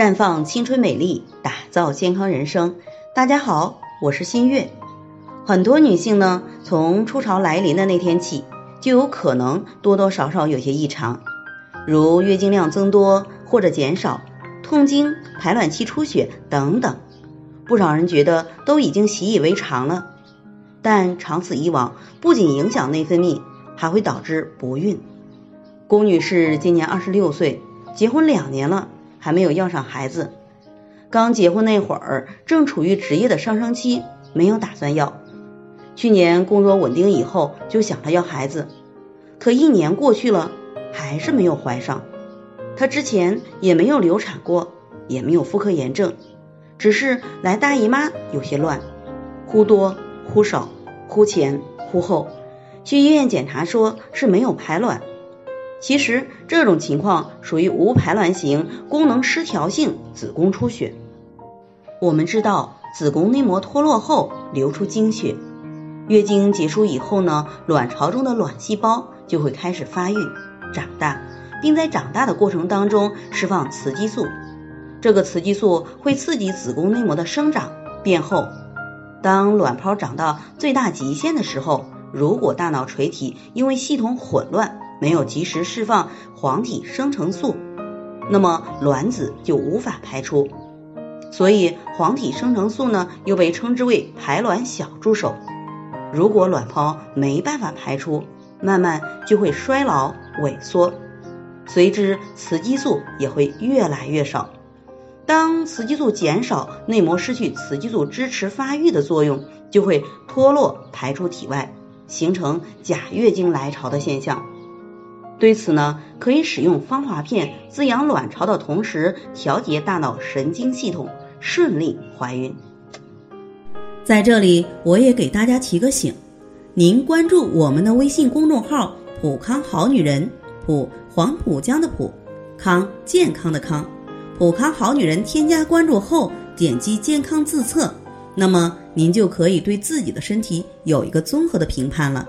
绽放青春美丽，打造健康人生。大家好，我是新月。很多女性呢，从初潮来临的那天起，就有可能多多少少有些异常，如月经量增多或者减少、痛经、排卵期出血等等。不少人觉得都已经习以为常了，但长此以往，不仅影响内分泌，还会导致不孕。龚女士今年二十六岁，结婚两年了。还没有要上孩子，刚结婚那会儿正处于职业的上升期，没有打算要。去年工作稳定以后就想着要孩子，可一年过去了，还是没有怀上。她之前也没有流产过，也没有妇科炎症，只是来大姨妈有些乱，忽多忽少，忽前忽后。去医院检查说是没有排卵。其实这种情况属于无排卵型功能失调性子宫出血。我们知道，子宫内膜脱落后流出经血，月经结束以后呢，卵巢中的卵细胞就会开始发育长大，并在长大的过程当中释放雌激素。这个雌激素会刺激子宫内膜的生长变厚。当卵泡长到最大极限的时候，如果大脑垂体因为系统混乱，没有及时释放黄体生成素，那么卵子就无法排出。所以黄体生成素呢，又被称之为排卵小助手。如果卵泡没办法排出，慢慢就会衰老萎缩，随之雌激素也会越来越少。当雌激素减少，内膜失去雌激素支持发育的作用，就会脱落排出体外，形成假月经来潮的现象。对此呢，可以使用芳华片滋养卵巢的同时，调节大脑神经系统，顺利怀孕。在这里，我也给大家提个醒：您关注我们的微信公众号“普康好女人”，普黄浦江的普，康健康的康，普康好女人。添加关注后，点击健康自测，那么您就可以对自己的身体有一个综合的评判了。